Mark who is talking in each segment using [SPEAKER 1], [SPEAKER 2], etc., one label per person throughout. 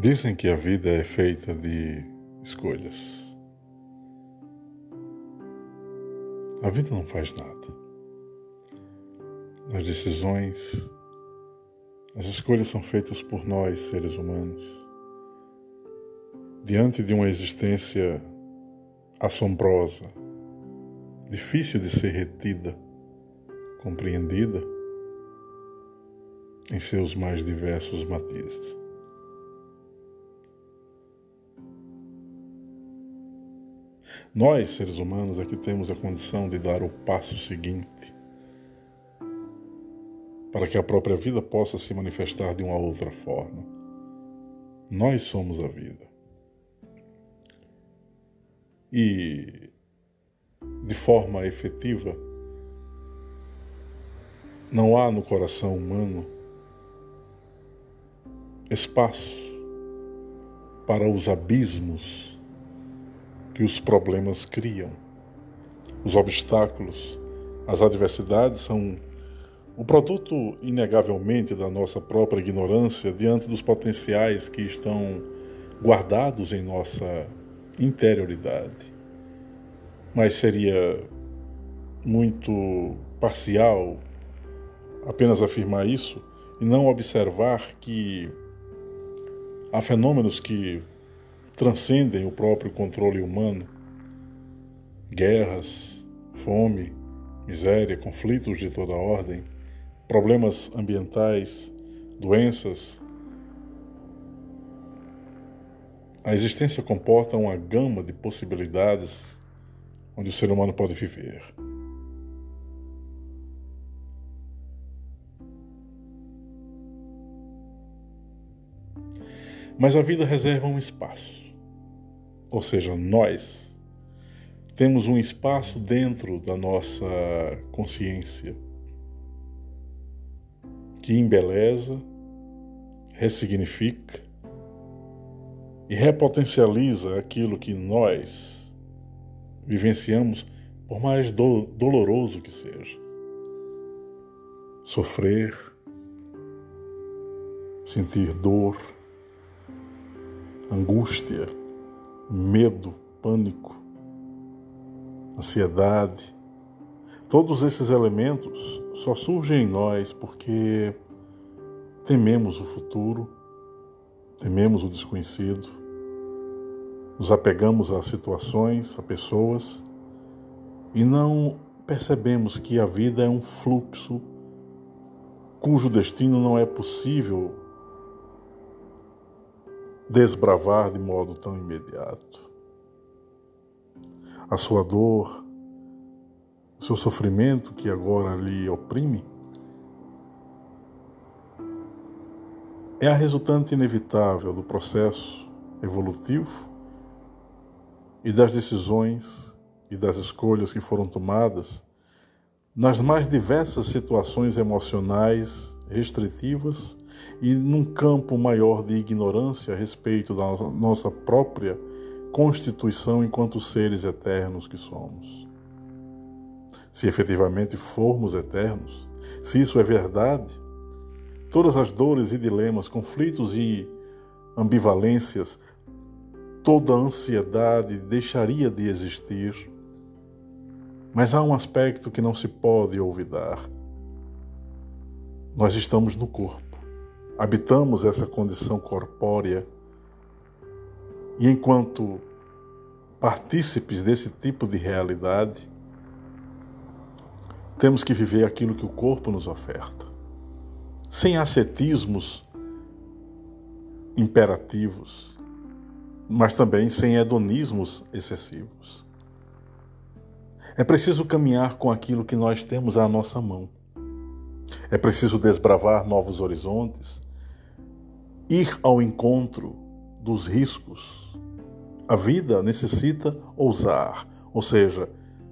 [SPEAKER 1] Dizem que a vida é feita de escolhas. A vida não faz nada. As decisões, as escolhas são feitas por nós, seres humanos. Diante de uma existência assombrosa, difícil de ser retida, compreendida em seus mais diversos matizes. Nós, seres humanos, é que temos a condição de dar o passo seguinte para que a própria vida possa se manifestar de uma outra forma. Nós somos a vida. E, de forma efetiva, não há no coração humano espaço para os abismos que os problemas criam. Os obstáculos, as adversidades são o produto, inegavelmente, da nossa própria ignorância diante dos potenciais que estão guardados em nossa interioridade. Mas seria muito parcial apenas afirmar isso e não observar que há fenômenos que transcendem o próprio controle humano. Guerras, fome, miséria, conflitos de toda ordem, problemas ambientais, doenças. A existência comporta uma gama de possibilidades onde o ser humano pode viver. Mas a vida reserva um espaço ou seja, nós, temos um espaço dentro da nossa consciência que embeleza, ressignifica e repotencializa aquilo que nós vivenciamos, por mais do doloroso que seja. Sofrer, sentir dor, angústia, medo, pânico, ansiedade. Todos esses elementos só surgem em nós porque tememos o futuro, tememos o desconhecido, nos apegamos a situações, a pessoas e não percebemos que a vida é um fluxo cujo destino não é possível desbravar de modo tão imediato. A sua dor, o seu sofrimento que agora lhe oprime, é a resultante inevitável do processo evolutivo e das decisões e das escolhas que foram tomadas nas mais diversas situações emocionais restritivas e num campo maior de ignorância a respeito da nossa própria constituição enquanto seres eternos que somos. Se efetivamente formos eternos, se isso é verdade, todas as dores e dilemas, conflitos e ambivalências, toda a ansiedade deixaria de existir. Mas há um aspecto que não se pode olvidar. Nós estamos no corpo habitamos essa condição corpórea e enquanto partícipes desse tipo de realidade, temos que viver aquilo que o corpo nos oferta, sem ascetismos imperativos, mas também sem hedonismos excessivos. É preciso caminhar com aquilo que nós temos à nossa mão. É preciso desbravar novos horizontes, ir ao encontro dos riscos. A vida necessita ousar, ou seja,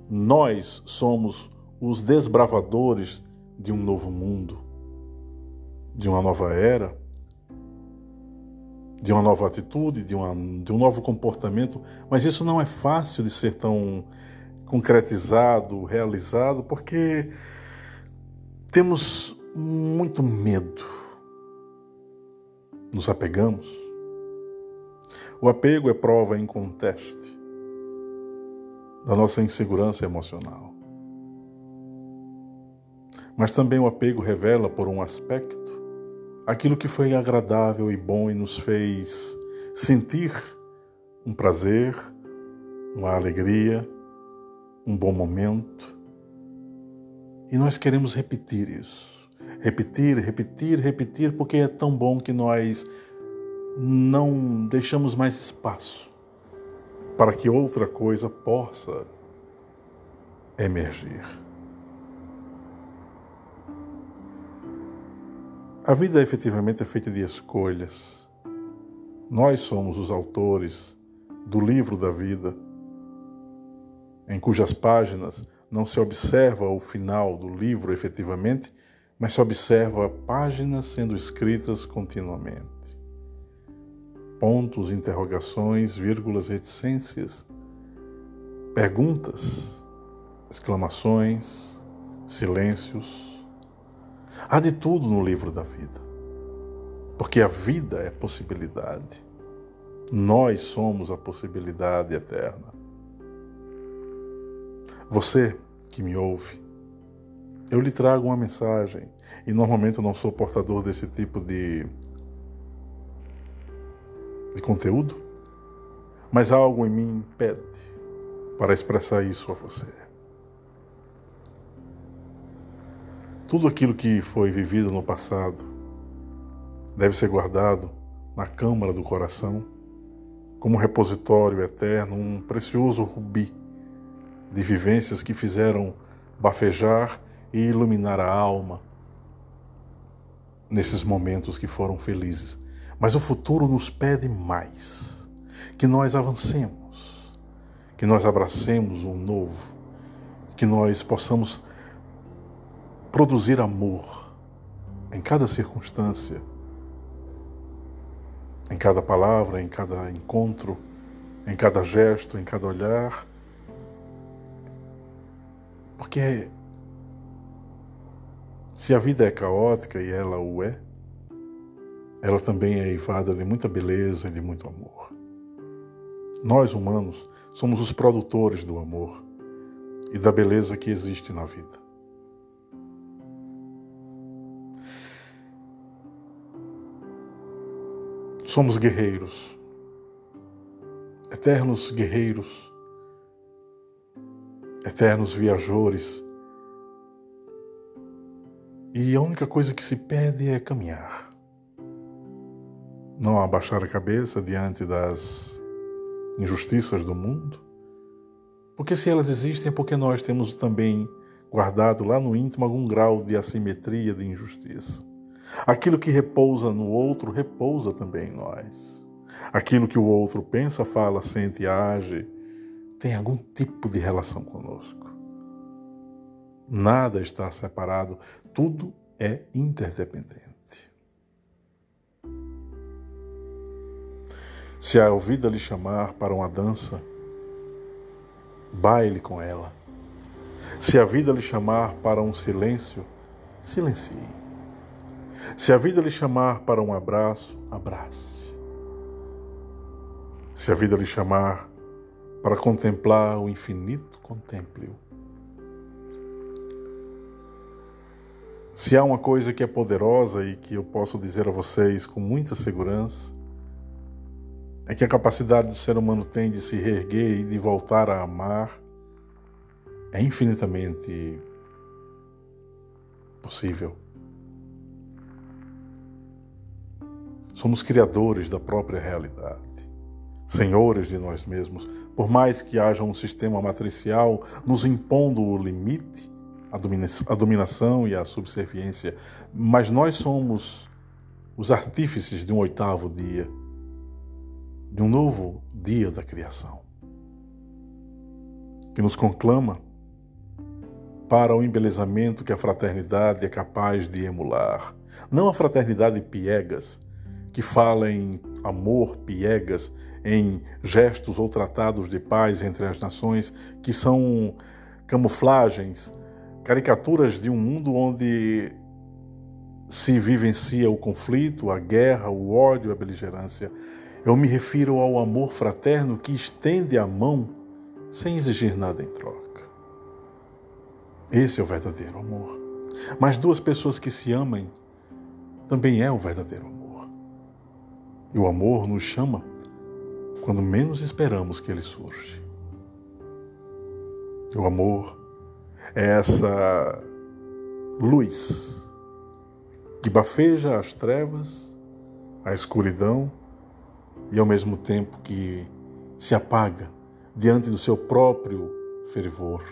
[SPEAKER 1] nós somos os desbravadores de um novo mundo, de uma nova era, de uma nova atitude, de, uma, de um novo comportamento, mas isso não é fácil de ser tão concretizado, realizado, porque temos muito medo nos apegamos, O apego é prova inconteste da nossa insegurança emocional. Mas também o apego revela, por um aspecto, aquilo que foi agradável e bom e nos fez sentir um prazer, uma alegria, um bom momento. E nós queremos repetir isso. Repetir, repetir, repetir, porque é tão bom que nós não deixamos mais espaço para que outra coisa possa emergir. A vida efetivamente é feita de escolhas. Nós somos os autores do livro da vida, em cujas páginas não se observa o final do livro efetivamente, mas se observa páginas sendo escritas continuamente. Pontos, interrogações, vírgulas, reticências, perguntas, exclamações, silêncios. Há de tudo no livro da vida, porque a vida é possibilidade. Nós somos a possibilidade eterna. Você que me ouve, eu lhe trago uma mensagem e normalmente eu não sou portador desse tipo de, de conteúdo, mas algo em mim pede para expressar isso a você. Tudo aquilo que foi vivido no passado deve ser guardado na câmara do coração como repositório eterno, um precioso rubi de vivências que fizeram bafejar e iluminar a alma nesses momentos que foram felizes. Mas o futuro nos pede mais, que nós avancemos, que nós abracemos um novo, que nós possamos produzir amor em cada circunstância em cada palavra, em cada encontro, em cada gesto, em cada olhar. Porque se a vida é caótica e ela o é, ela também é eivada de muita beleza e de muito amor. Nós, humanos, somos os produtores do amor e da beleza que existe na vida. Somos guerreiros, eternos guerreiros, eternos viajores. E a única coisa que se pede é caminhar. Não abaixar a cabeça diante das injustiças do mundo. Porque se elas existem, é porque nós temos também guardado lá no íntimo algum grau de assimetria, de injustiça. Aquilo que repousa no outro, repousa também em nós. Aquilo que o outro pensa, fala, sente e age, tem algum tipo de relação conosco. Nada está separado, tudo é interdependente. Se a vida lhe chamar para uma dança, baile com ela. Se a vida lhe chamar para um silêncio, silencie. Se a vida lhe chamar para um abraço, abrace. Se a vida lhe chamar para contemplar o infinito, contemple-o. Se há uma coisa que é poderosa e que eu posso dizer a vocês com muita segurança, é que a capacidade do ser humano tem de se reerguer e de voltar a amar é infinitamente possível. Somos criadores da própria realidade, senhores de nós mesmos. Por mais que haja um sistema matricial nos impondo o limite, a dominação e a subserviência, mas nós somos os artífices de um oitavo dia, de um novo dia da criação, que nos conclama para o embelezamento que a fraternidade é capaz de emular. Não a fraternidade piegas, que fala em amor, piegas, em gestos ou tratados de paz entre as nações, que são camuflagens, caricaturas de um mundo onde se vivencia o conflito, a guerra, o ódio, a beligerância. Eu me refiro ao amor fraterno que estende a mão sem exigir nada em troca. Esse é o verdadeiro amor. Mas duas pessoas que se amem também é o verdadeiro amor. E o amor nos chama quando menos esperamos que ele surge. O amor é essa luz que bafeja as trevas, a escuridão e ao mesmo tempo que se apaga diante do seu próprio fervor.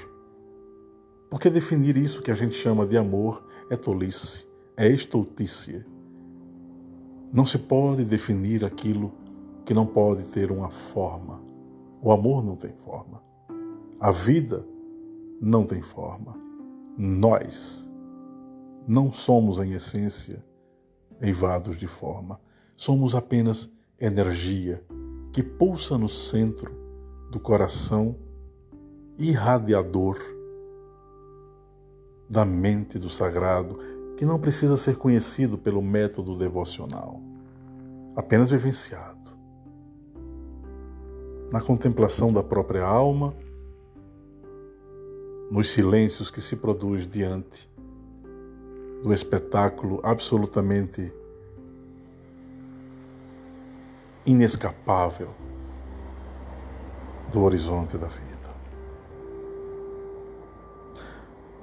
[SPEAKER 1] Porque definir isso que a gente chama de amor é tolice, é estultícia. Não se pode definir aquilo que não pode ter uma forma. O amor não tem forma. A vida não tem forma. Nós não somos, em essência, eivados de forma. Somos apenas energia que pulsa no centro do coração irradiador da mente do sagrado, que não precisa ser conhecido pelo método devocional, apenas vivenciado. Na contemplação da própria alma, nos silêncios que se produz diante do espetáculo absolutamente inescapável do horizonte da vida.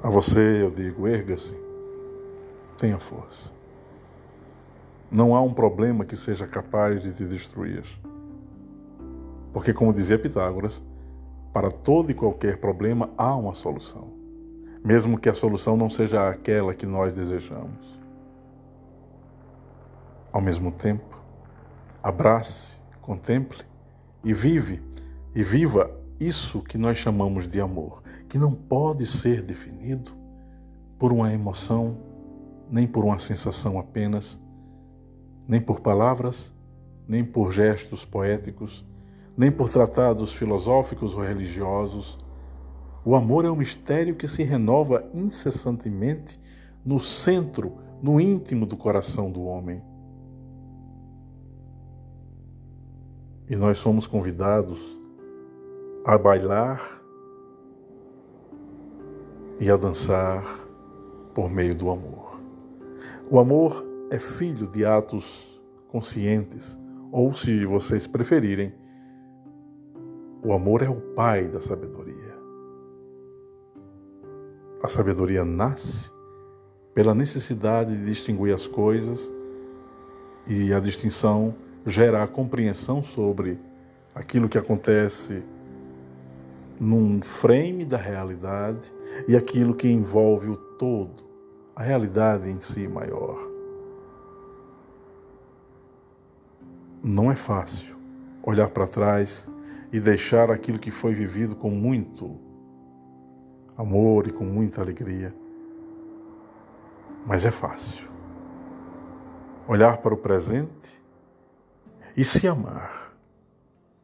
[SPEAKER 1] A você eu digo: erga-se, tenha força. Não há um problema que seja capaz de te destruir. Porque, como dizia Pitágoras, para todo e qualquer problema há uma solução, mesmo que a solução não seja aquela que nós desejamos. Ao mesmo tempo, abrace, contemple e vive e viva isso que nós chamamos de amor, que não pode ser definido por uma emoção, nem por uma sensação apenas, nem por palavras, nem por gestos poéticos, nem por tratados filosóficos ou religiosos. O amor é um mistério que se renova incessantemente no centro, no íntimo do coração do homem. E nós somos convidados a bailar e a dançar por meio do amor. O amor é filho de atos conscientes, ou se vocês preferirem, o amor é o pai da sabedoria. A sabedoria nasce pela necessidade de distinguir as coisas e a distinção gera a compreensão sobre aquilo que acontece num frame da realidade e aquilo que envolve o todo, a realidade em si maior. Não é fácil olhar para trás e deixar aquilo que foi vivido com muito amor e com muita alegria. Mas é fácil. Olhar para o presente e se amar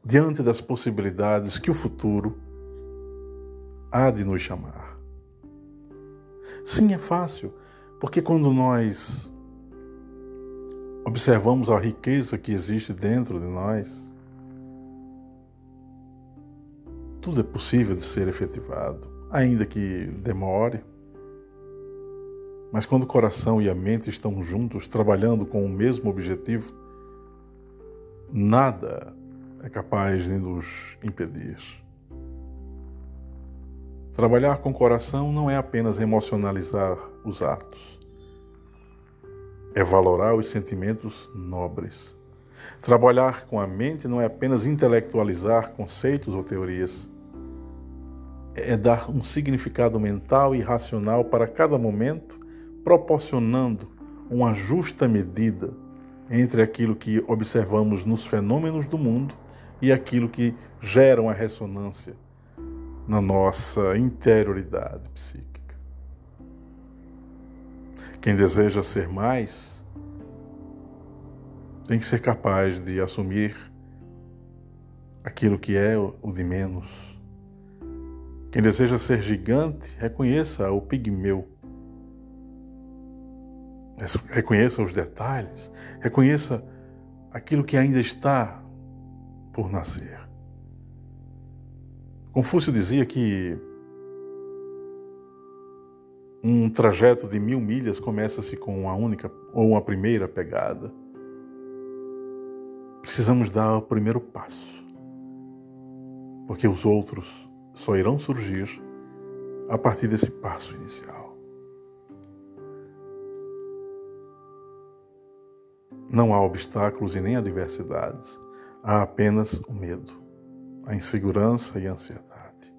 [SPEAKER 1] diante das possibilidades que o futuro há de nos chamar. Sim, é fácil, porque quando nós observamos a riqueza que existe dentro de nós, tudo é possível de ser efetivado, ainda que demore. Mas quando o coração e a mente estão juntos, trabalhando com o mesmo objetivo, nada é capaz de nos impedir. Trabalhar com o coração não é apenas emocionalizar os atos, é valorar os sentimentos nobres. Trabalhar com a mente não é apenas intelectualizar conceitos ou teorias, é dar um significado mental e racional para cada momento, proporcionando uma justa medida entre aquilo que observamos nos fenômenos do mundo e aquilo que geram a ressonância na nossa interioridade psíquica. Quem deseja ser mais tem que ser capaz de assumir aquilo que é o de menos quem deseja ser gigante, reconheça o pigmeu. Reconheça os detalhes, reconheça aquilo que ainda está por nascer. Confúcio dizia que um trajeto de mil milhas começa-se com uma única ou uma primeira pegada. Precisamos dar o primeiro passo, porque os outros só irão surgir a partir desse passo inicial. Não há obstáculos e nem adversidades, há apenas o medo, a insegurança e a ansiedade.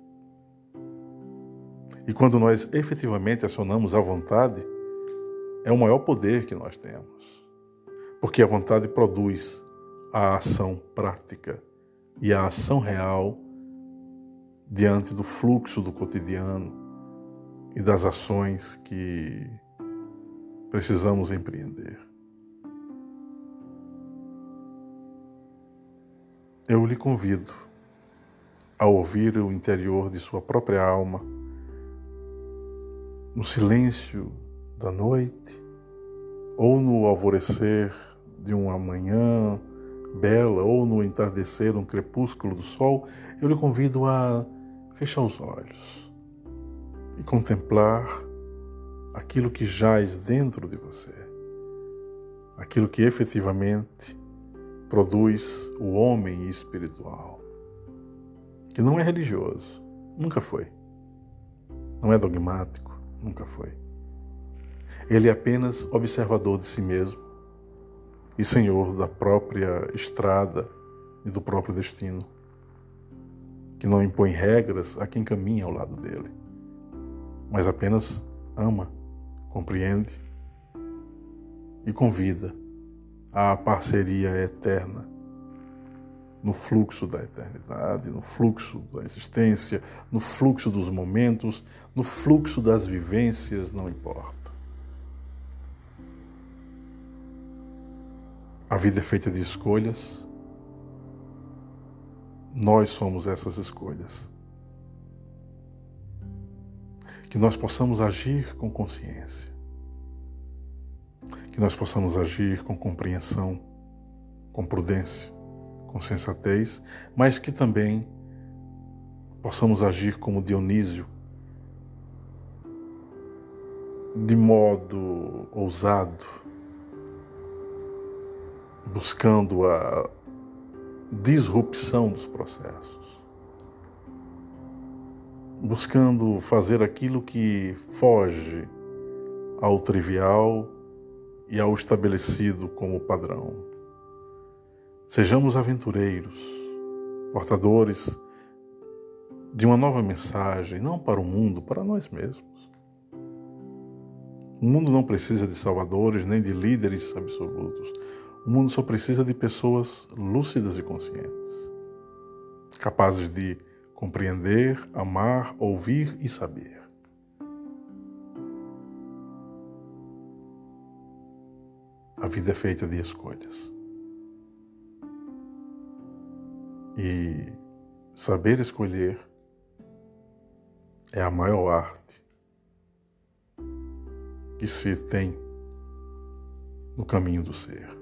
[SPEAKER 1] E quando nós efetivamente acionamos a vontade, é o maior poder que nós temos. Porque a vontade produz a ação prática e a ação real diante do fluxo do cotidiano e das ações que precisamos empreender. Eu lhe convido a ouvir o interior de sua própria alma no silêncio da noite ou no alvorecer de uma manhã bela ou no entardecer, um crepúsculo do sol, eu lhe convido a fechar os olhos e contemplar aquilo que jaz dentro de você, aquilo que efetivamente produz o homem espiritual, que não é religioso, nunca foi, não é dogmático, Nunca foi. Ele é apenas observador de si mesmo e senhor da própria estrada e do próprio destino, que não impõe regras a quem caminha ao lado dele, mas apenas ama, compreende e convida à parceria eterna no fluxo da eternidade, no fluxo da existência, no fluxo dos momentos, no fluxo das vivências, não importa. A vida é feita de escolhas. Nós somos essas escolhas. Que nós possamos agir com consciência. Que nós possamos agir com compreensão, com prudência com sensatez, mas que também possamos agir como Dionísio, de modo ousado, buscando a disrupção dos processos, buscando fazer aquilo que foge ao trivial e ao estabelecido como padrão. Sejamos aventureiros, portadores de uma nova mensagem, não para o mundo, para nós mesmos. O mundo não precisa de salvadores nem de líderes absolutos. O mundo só precisa de pessoas lúcidas e conscientes, capazes de compreender, amar, ouvir e saber. A vida é feita de escolhas. E saber escolher é a maior arte que se tem no caminho do ser.